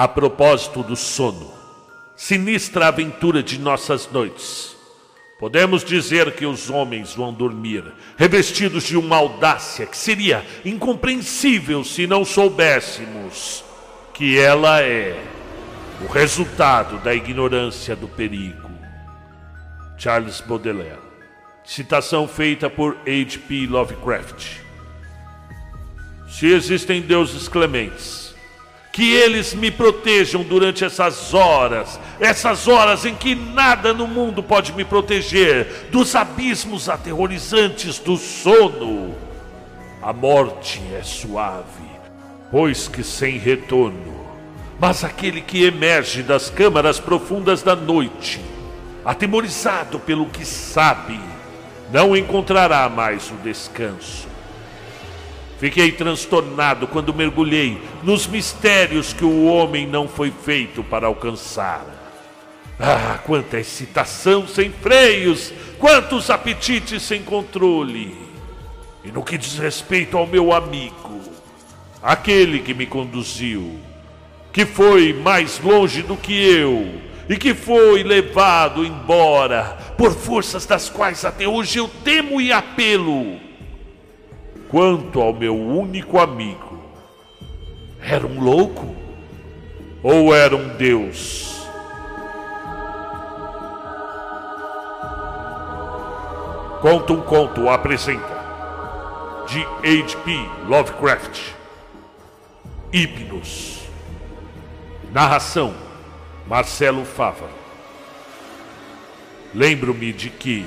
A propósito do sono, sinistra aventura de nossas noites. Podemos dizer que os homens vão dormir revestidos de uma audácia que seria incompreensível se não soubéssemos que ela é o resultado da ignorância do perigo. Charles Baudelaire. Citação feita por H.P. Lovecraft. Se existem deuses clementes, que eles me protejam durante essas horas, essas horas em que nada no mundo pode me proteger dos abismos aterrorizantes do sono. A morte é suave, pois que sem retorno. Mas aquele que emerge das câmaras profundas da noite, atemorizado pelo que sabe, não encontrará mais o descanso. Fiquei transtornado quando mergulhei nos mistérios que o homem não foi feito para alcançar. Ah, quanta excitação sem freios! Quantos apetites sem controle! E no que diz respeito ao meu amigo, aquele que me conduziu, que foi mais longe do que eu e que foi levado embora por forças das quais até hoje eu temo e apelo Quanto ao meu único amigo, era um louco ou era um Deus? Conta um conto apresenta de H.P. Lovecraft. Hipnos. Narração: Marcelo Fava. Lembro-me de que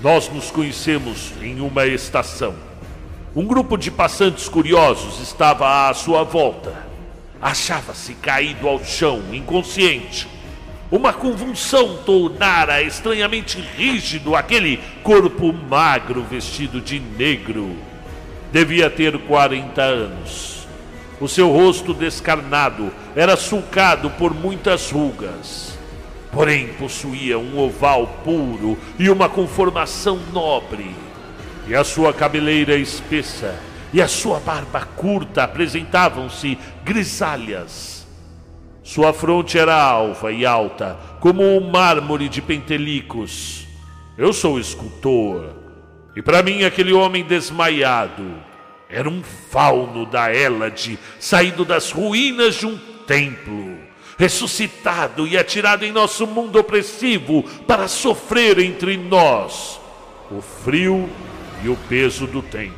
nós nos conhecemos em uma estação um grupo de passantes curiosos estava à sua volta. Achava-se caído ao chão, inconsciente. Uma convulsão tornara estranhamente rígido aquele corpo magro vestido de negro. Devia ter 40 anos. O seu rosto descarnado era sulcado por muitas rugas. Porém, possuía um oval puro e uma conformação nobre e a sua cabeleira espessa e a sua barba curta apresentavam-se grisalhas. Sua fronte era alva e alta, como um mármore de pentelicos. Eu sou escultor, e para mim aquele homem desmaiado era um fauno da Hélade, saído das ruínas de um templo, ressuscitado e atirado em nosso mundo opressivo para sofrer entre nós o frio e o peso do tempo.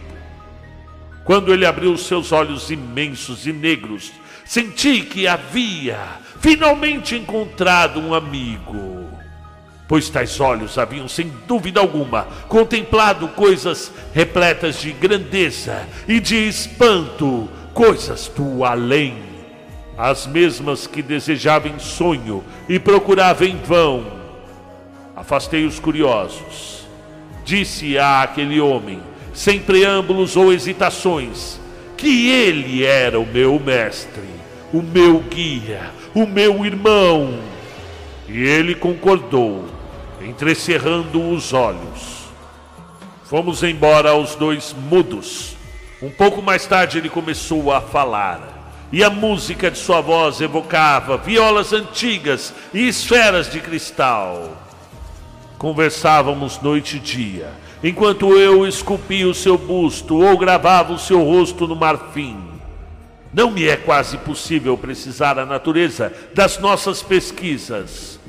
Quando ele abriu seus olhos imensos e negros, senti que havia finalmente encontrado um amigo. Pois tais olhos haviam, sem dúvida alguma, contemplado coisas repletas de grandeza e de espanto, coisas do além, as mesmas que desejava em sonho e procurava em vão. Afastei os curiosos Disse a aquele homem, sem preâmbulos ou hesitações, que ele era o meu mestre, o meu guia, o meu irmão. E ele concordou, entrecerrando os olhos. Fomos embora os dois mudos. Um pouco mais tarde ele começou a falar, e a música de sua voz evocava violas antigas e esferas de cristal. Conversávamos noite e dia, enquanto eu esculpia o seu busto ou gravava o seu rosto no marfim. Não me é quase possível precisar a natureza das nossas pesquisas.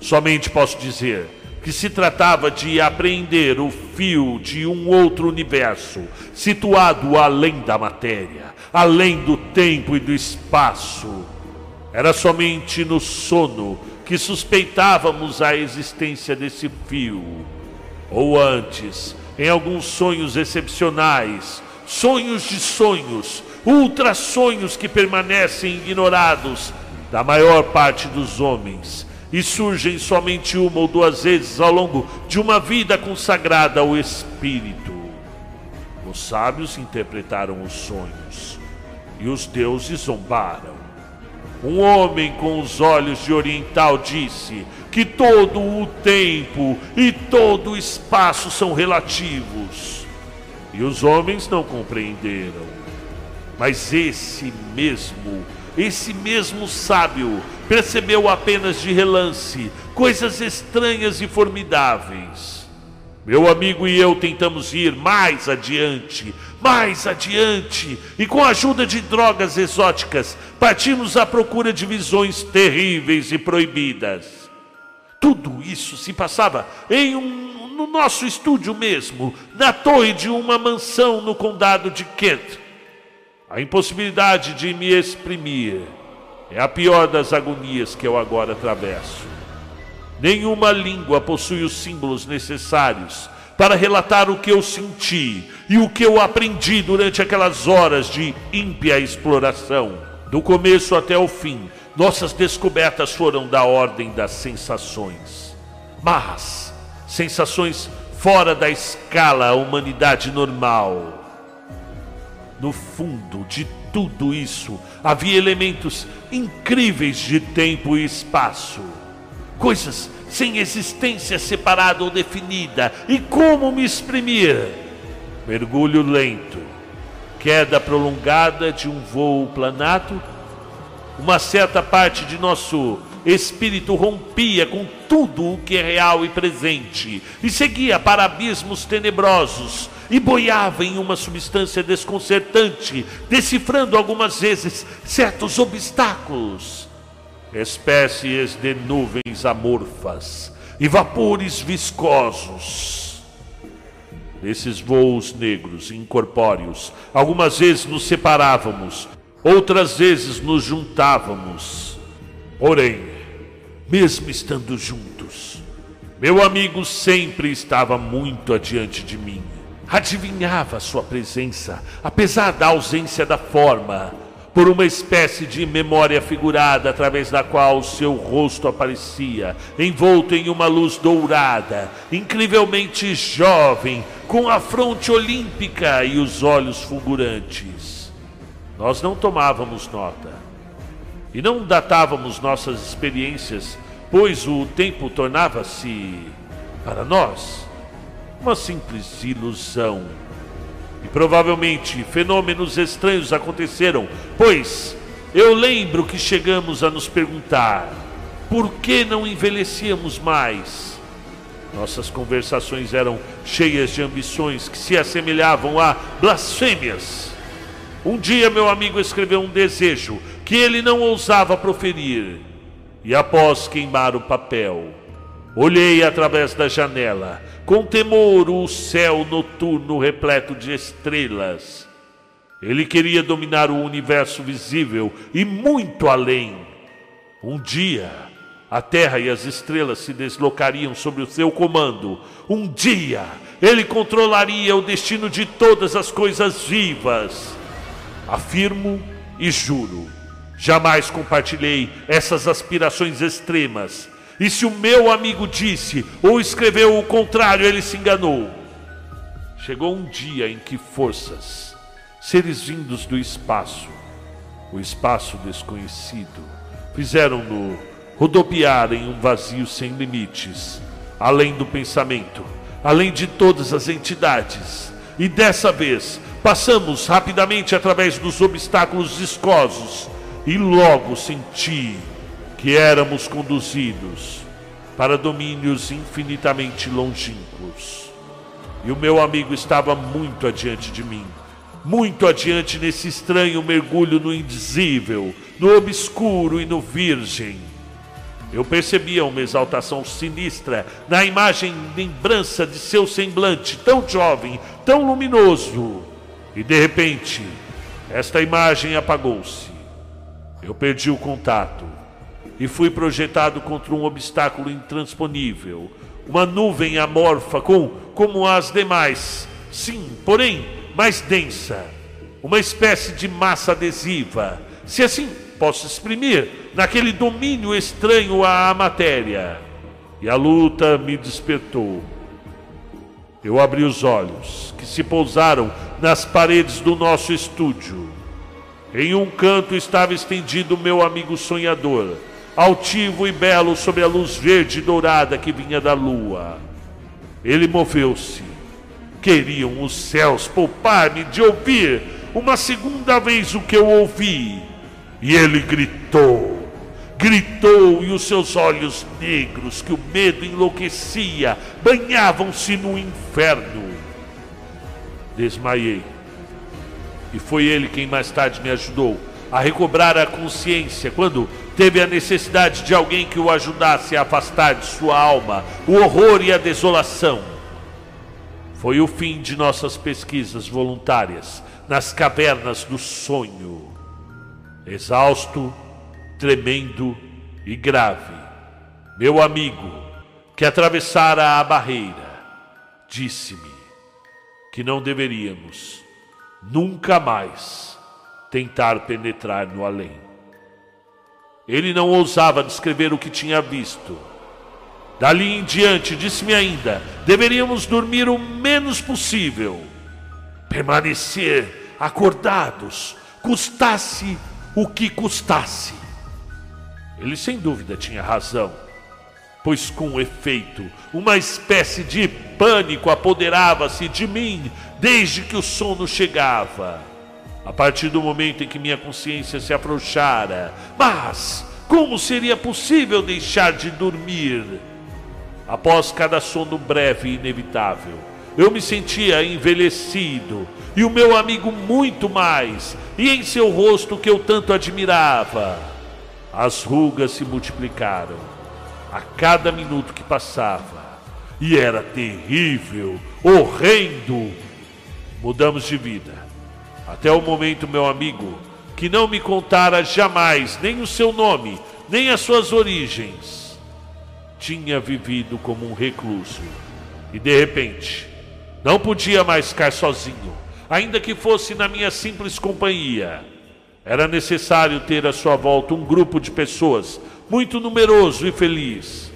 Somente posso dizer que se tratava de apreender o fio de um outro universo, situado além da matéria, além do tempo e do espaço. Era somente no sono que suspeitávamos a existência desse fio. Ou antes, em alguns sonhos excepcionais, sonhos de sonhos, ultra sonhos que permanecem ignorados da maior parte dos homens e surgem somente uma ou duas vezes ao longo de uma vida consagrada ao Espírito. Os sábios interpretaram os sonhos e os deuses zombaram. Um homem com os olhos de oriental disse que todo o tempo e todo o espaço são relativos. E os homens não compreenderam. Mas esse mesmo esse mesmo sábio percebeu apenas de relance coisas estranhas e formidáveis. Meu amigo e eu tentamos ir mais adiante, mais adiante, e com a ajuda de drogas exóticas, partimos à procura de visões terríveis e proibidas. Tudo isso se passava em um, no nosso estúdio mesmo, na torre de uma mansão no condado de Kent. A impossibilidade de me exprimir é a pior das agonias que eu agora atravesso. Nenhuma língua possui os símbolos necessários para relatar o que eu senti e o que eu aprendi durante aquelas horas de ímpia exploração. Do começo até o fim, nossas descobertas foram da ordem das sensações. Mas, sensações fora da escala humanidade normal no fundo de tudo isso havia elementos incríveis de tempo e espaço. Coisas sem existência separada ou definida. E como me exprimir? Mergulho lento, queda prolongada de um voo planado. Uma certa parte de nosso espírito rompia com tudo o que é real e presente e seguia para abismos tenebrosos e boiava em uma substância desconcertante, decifrando algumas vezes certos obstáculos, espécies de nuvens amorfas e vapores viscosos. Nesses voos negros incorpóreos, algumas vezes nos separávamos, outras vezes nos juntávamos. Porém, mesmo estando juntos, meu amigo sempre estava muito adiante de mim adivinhava sua presença, apesar da ausência da forma, por uma espécie de memória figurada através da qual seu rosto aparecia, envolto em uma luz dourada, incrivelmente jovem, com a fronte olímpica e os olhos fulgurantes. Nós não tomávamos nota e não datávamos nossas experiências, pois o tempo tornava-se, para nós, uma simples ilusão. E provavelmente fenômenos estranhos aconteceram, pois eu lembro que chegamos a nos perguntar por que não envelhecíamos mais. Nossas conversações eram cheias de ambições que se assemelhavam a blasfêmias. Um dia meu amigo escreveu um desejo que ele não ousava proferir, e após queimar o papel, olhei através da janela com temor o céu noturno repleto de estrelas. Ele queria dominar o universo visível e muito além. Um dia, a terra e as estrelas se deslocariam sob o seu comando. Um dia, ele controlaria o destino de todas as coisas vivas. Afirmo e juro, jamais compartilhei essas aspirações extremas e se o meu amigo disse ou escreveu o contrário, ele se enganou. Chegou um dia em que forças, seres vindos do espaço, o espaço desconhecido, fizeram-no rodopiar em um vazio sem limites, além do pensamento, além de todas as entidades. E dessa vez, passamos rapidamente através dos obstáculos viscosos e logo senti que éramos conduzidos para domínios infinitamente longínquos. E o meu amigo estava muito adiante de mim, muito adiante nesse estranho mergulho no indizível, no obscuro e no virgem. Eu percebia uma exaltação sinistra na imagem lembrança de seu semblante tão jovem, tão luminoso. E de repente, esta imagem apagou-se. Eu perdi o contato e fui projetado contra um obstáculo intransponível, uma nuvem amorfa com como as demais, sim, porém mais densa, uma espécie de massa adesiva, se assim posso exprimir, naquele domínio estranho à matéria. E a luta me despertou. Eu abri os olhos, que se pousaram nas paredes do nosso estúdio. Em um canto estava estendido meu amigo sonhador altivo e belo sob a luz verde e dourada que vinha da lua. Ele moveu-se. Queriam os céus poupar-me de ouvir uma segunda vez o que eu ouvi. E ele gritou, gritou, e os seus olhos negros, que o medo enlouquecia, banhavam-se no inferno. Desmaiei. E foi ele quem mais tarde me ajudou a recobrar a consciência quando teve a necessidade de alguém que o ajudasse a afastar de sua alma o horror e a desolação. Foi o fim de nossas pesquisas voluntárias nas cavernas do sonho. Exausto, tremendo e grave, meu amigo, que atravessara a barreira, disse-me que não deveríamos nunca mais tentar penetrar no além. Ele não ousava descrever o que tinha visto. Dali em diante, disse-me ainda: deveríamos dormir o menos possível, permanecer acordados, custasse o que custasse. Ele sem dúvida tinha razão, pois com efeito, uma espécie de pânico apoderava-se de mim desde que o sono chegava. A partir do momento em que minha consciência se afrouxara, mas como seria possível deixar de dormir? Após cada sono breve e inevitável, eu me sentia envelhecido e o meu amigo muito mais, e em seu rosto que eu tanto admirava. As rugas se multiplicaram a cada minuto que passava, e era terrível, horrendo. Mudamos de vida até o momento, meu amigo, que não me contara jamais nem o seu nome, nem as suas origens, tinha vivido como um recluso e de repente não podia mais ficar sozinho, ainda que fosse na minha simples companhia. Era necessário ter à sua volta um grupo de pessoas muito numeroso e feliz.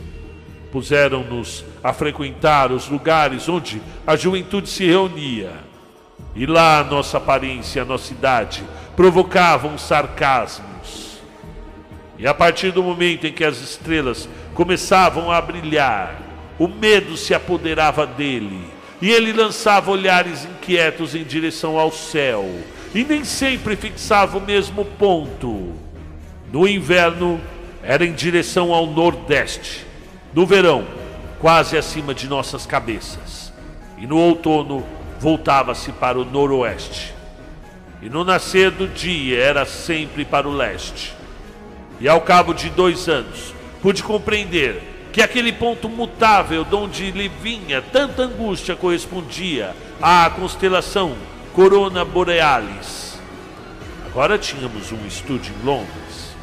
Puseram-nos a frequentar os lugares onde a juventude se reunia e lá nossa aparência, nossa idade provocavam sarcasmos. E a partir do momento em que as estrelas começavam a brilhar, o medo se apoderava dele, e ele lançava olhares inquietos em direção ao céu, e nem sempre fixava o mesmo ponto. No inverno, era em direção ao nordeste. No verão, quase acima de nossas cabeças. E no outono, voltava-se para o noroeste. E no nascer do dia era sempre para o leste. E ao cabo de dois anos, pude compreender que aquele ponto mutável de onde lhe vinha tanta angústia correspondia à constelação Corona Borealis. Agora tínhamos um estúdio em Londres.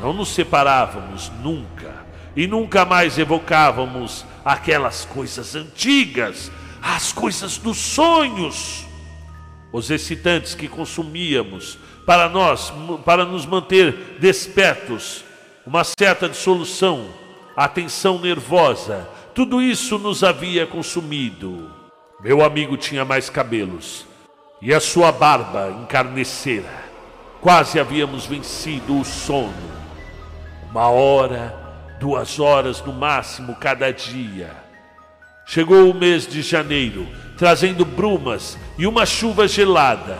Não nos separávamos nunca e nunca mais evocávamos aquelas coisas antigas as coisas dos sonhos, os excitantes que consumíamos para nós, para nos manter despertos, uma certa dissolução, a tensão nervosa, tudo isso nos havia consumido. Meu amigo tinha mais cabelos e a sua barba encarnecera. Quase havíamos vencido o sono. Uma hora, duas horas no máximo cada dia Chegou o mês de janeiro, trazendo brumas e uma chuva gelada.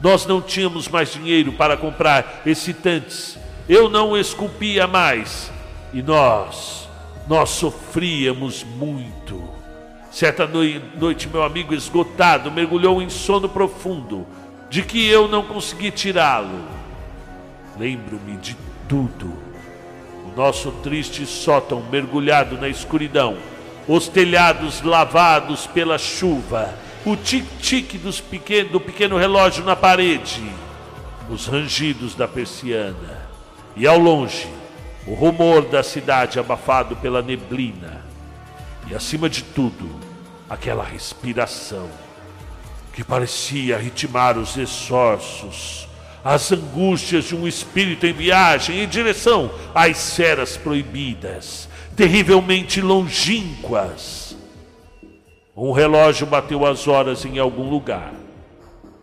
Nós não tínhamos mais dinheiro para comprar excitantes. Eu não esculpia mais. E nós, nós sofríamos muito. Certa noite, meu amigo esgotado mergulhou em sono profundo, de que eu não consegui tirá-lo. Lembro-me de tudo. O nosso triste sótão mergulhado na escuridão os telhados lavados pela chuva, o tic-tic do pequeno relógio na parede, os rangidos da persiana, e ao longe, o rumor da cidade abafado pela neblina, e acima de tudo, aquela respiração que parecia ritmar os esforços, as angústias de um espírito em viagem em direção às esferas proibidas terrivelmente longínquas. Um relógio bateu as horas em algum lugar.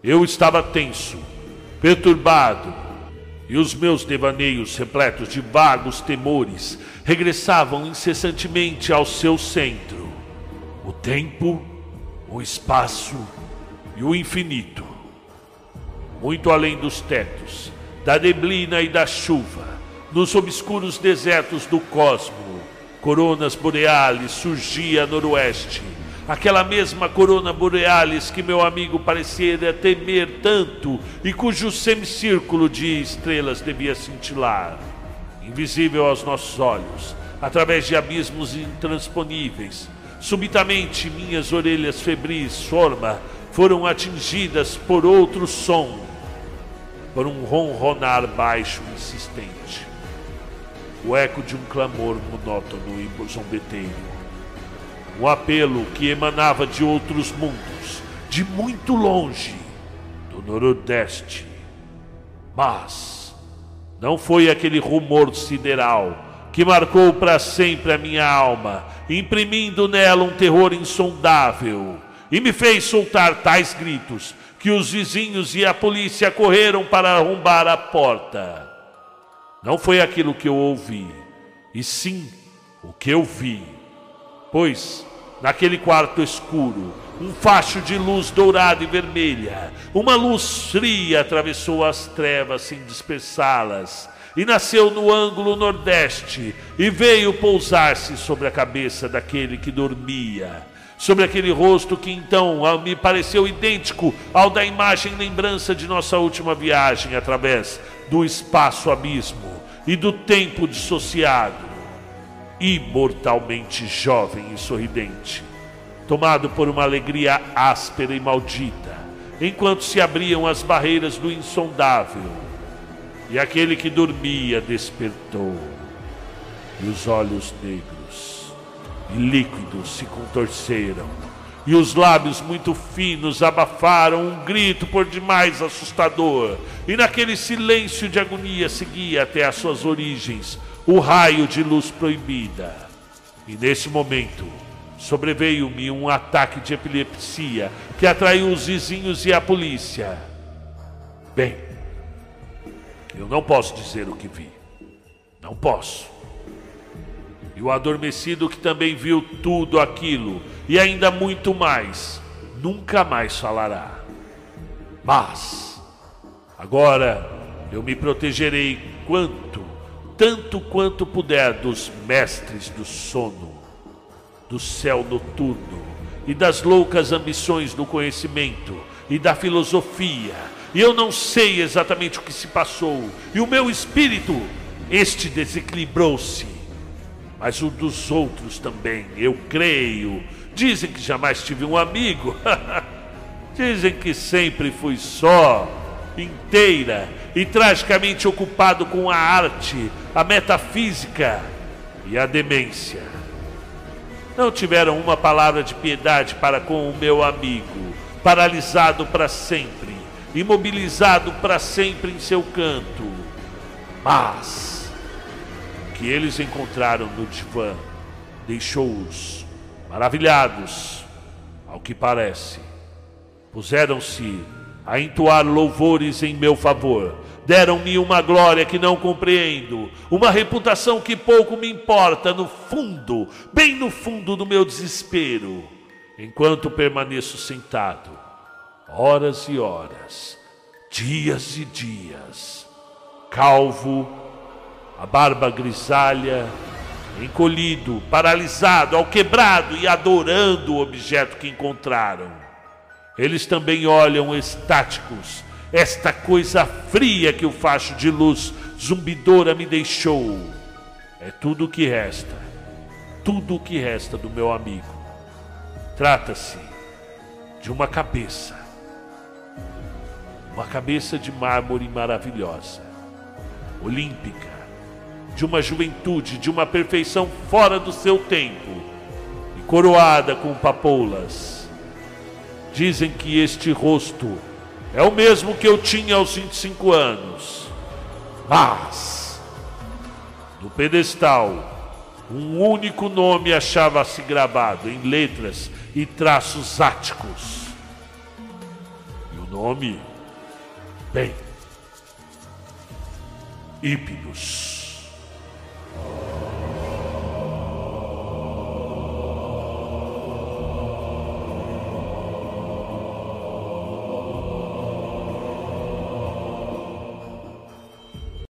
Eu estava tenso, perturbado, e os meus devaneios, repletos de vagos temores, regressavam incessantemente ao seu centro: o tempo, o espaço e o infinito. Muito além dos tetos, da neblina e da chuva, nos obscuros desertos do cosmo, coronas boreales surgia a noroeste. Aquela mesma corona borealis que meu amigo parecia temer tanto e cujo semicírculo de estrelas devia cintilar. Invisível aos nossos olhos, através de abismos intransponíveis, subitamente minhas orelhas febris forma foram atingidas por outro som, por um ronronar baixo e insistente. O eco de um clamor monótono e zombeteiro. Um apelo que emanava de outros mundos, de muito longe, do noroeste. Mas não foi aquele rumor sideral que marcou para sempre a minha alma, imprimindo nela um terror insondável e me fez soltar tais gritos que os vizinhos e a polícia correram para arrombar a porta. Não foi aquilo que eu ouvi, e sim o que eu vi. Pois, naquele quarto escuro, um facho de luz dourada e vermelha, uma luz fria atravessou as trevas sem dispersá-las e nasceu no ângulo nordeste e veio pousar-se sobre a cabeça daquele que dormia sobre aquele rosto que então me pareceu idêntico ao da imagem lembrança de nossa última viagem através do espaço abismo e do tempo dissociado. Imortalmente jovem e sorridente, tomado por uma alegria áspera e maldita, enquanto se abriam as barreiras do insondável. E aquele que dormia despertou, e os olhos negros e líquidos se contorceram, e os lábios muito finos abafaram um grito por demais assustador, e naquele silêncio de agonia seguia até as suas origens o raio de luz proibida. E nesse momento sobreveio-me um ataque de epilepsia que atraiu os vizinhos e a polícia. Bem, eu não posso dizer o que vi. Não posso. E o adormecido que também viu tudo aquilo e ainda muito mais, nunca mais falará. Mas agora eu me protegerei quanto, tanto quanto puder dos mestres do sono, do céu noturno e das loucas ambições do conhecimento e da filosofia. E eu não sei exatamente o que se passou, e o meu espírito, este desequilibrou-se mas o dos outros também, eu creio. Dizem que jamais tive um amigo. Dizem que sempre fui só, inteira e tragicamente ocupado com a arte, a metafísica e a demência. Não tiveram uma palavra de piedade para com o meu amigo, paralisado para sempre, imobilizado para sempre em seu canto. Mas que eles encontraram no divã deixou-os maravilhados, ao que parece. Puseram-se a entoar louvores em meu favor. Deram-me uma glória que não compreendo, uma reputação que pouco me importa, no fundo, bem no fundo do meu desespero, enquanto permaneço sentado, horas e horas, dias e dias, calvo a barba grisalha, encolhido, paralisado, ao quebrado e adorando o objeto que encontraram. Eles também olham estáticos esta coisa fria que o facho de luz zumbidora me deixou. É tudo o que resta, tudo o que resta do meu amigo. Trata-se de uma cabeça, uma cabeça de mármore maravilhosa, olímpica, de uma juventude, de uma perfeição fora do seu tempo, e coroada com papoulas. Dizem que este rosto é o mesmo que eu tinha aos 25 anos. Mas, no pedestal, um único nome achava-se gravado em letras e traços áticos. E o nome? Bem, Hípidos. Amen.